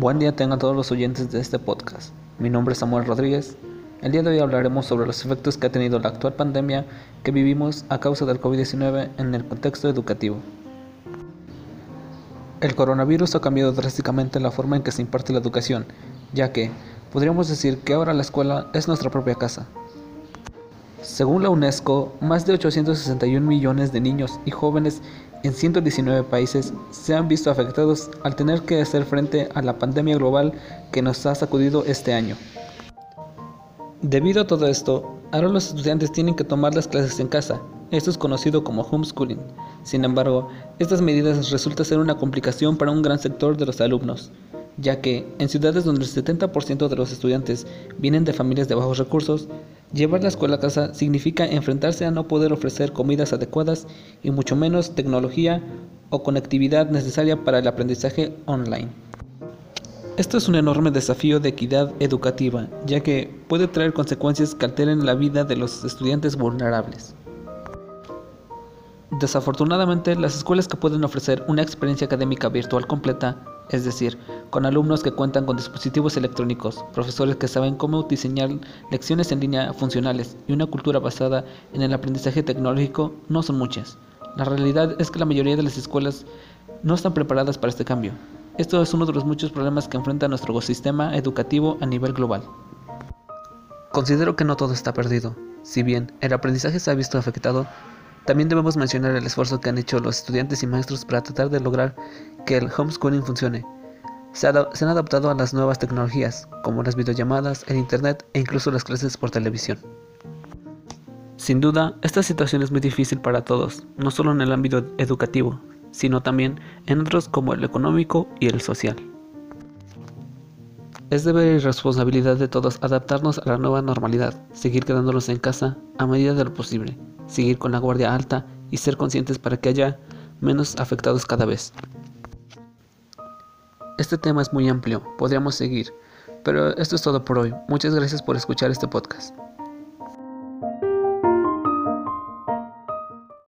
Buen día tengan todos los oyentes de este podcast. Mi nombre es Samuel Rodríguez. El día de hoy hablaremos sobre los efectos que ha tenido la actual pandemia que vivimos a causa del COVID-19 en el contexto educativo. El coronavirus ha cambiado drásticamente la forma en que se imparte la educación, ya que podríamos decir que ahora la escuela es nuestra propia casa. Según la UNESCO, más de 861 millones de niños y jóvenes en 119 países se han visto afectados al tener que hacer frente a la pandemia global que nos ha sacudido este año. Debido a todo esto, ahora los estudiantes tienen que tomar las clases en casa. Esto es conocido como homeschooling. Sin embargo, estas medidas resultan ser una complicación para un gran sector de los alumnos, ya que en ciudades donde el 70% de los estudiantes vienen de familias de bajos recursos, Llevar la escuela a casa significa enfrentarse a no poder ofrecer comidas adecuadas y mucho menos tecnología o conectividad necesaria para el aprendizaje online. Esto es un enorme desafío de equidad educativa, ya que puede traer consecuencias que alteren la vida de los estudiantes vulnerables. Desafortunadamente, las escuelas que pueden ofrecer una experiencia académica virtual completa es decir, con alumnos que cuentan con dispositivos electrónicos, profesores que saben cómo diseñar lecciones en línea funcionales y una cultura basada en el aprendizaje tecnológico, no son muchas. La realidad es que la mayoría de las escuelas no están preparadas para este cambio. Esto es uno de los muchos problemas que enfrenta nuestro sistema educativo a nivel global. Considero que no todo está perdido. Si bien el aprendizaje se ha visto afectado, también debemos mencionar el esfuerzo que han hecho los estudiantes y maestros para tratar de lograr que el homeschooling funcione. Se, han adaptado a las nuevas tecnologías, como las videollamadas, el Internet e incluso las clases por televisión. Sin duda, esta situación es muy difícil para todos, no solo en el ámbito educativo, sino también en otros como el económico y el social. Es deber y responsabilidad de todos adaptarnos a la nueva normalidad, seguir quedándonos en casa a medida de lo posible, seguir con la guardia alta y ser conscientes para que haya menos afectados cada vez. Este tema es muy amplio, podríamos seguir, pero esto es todo por hoy. Muchas gracias por escuchar este podcast.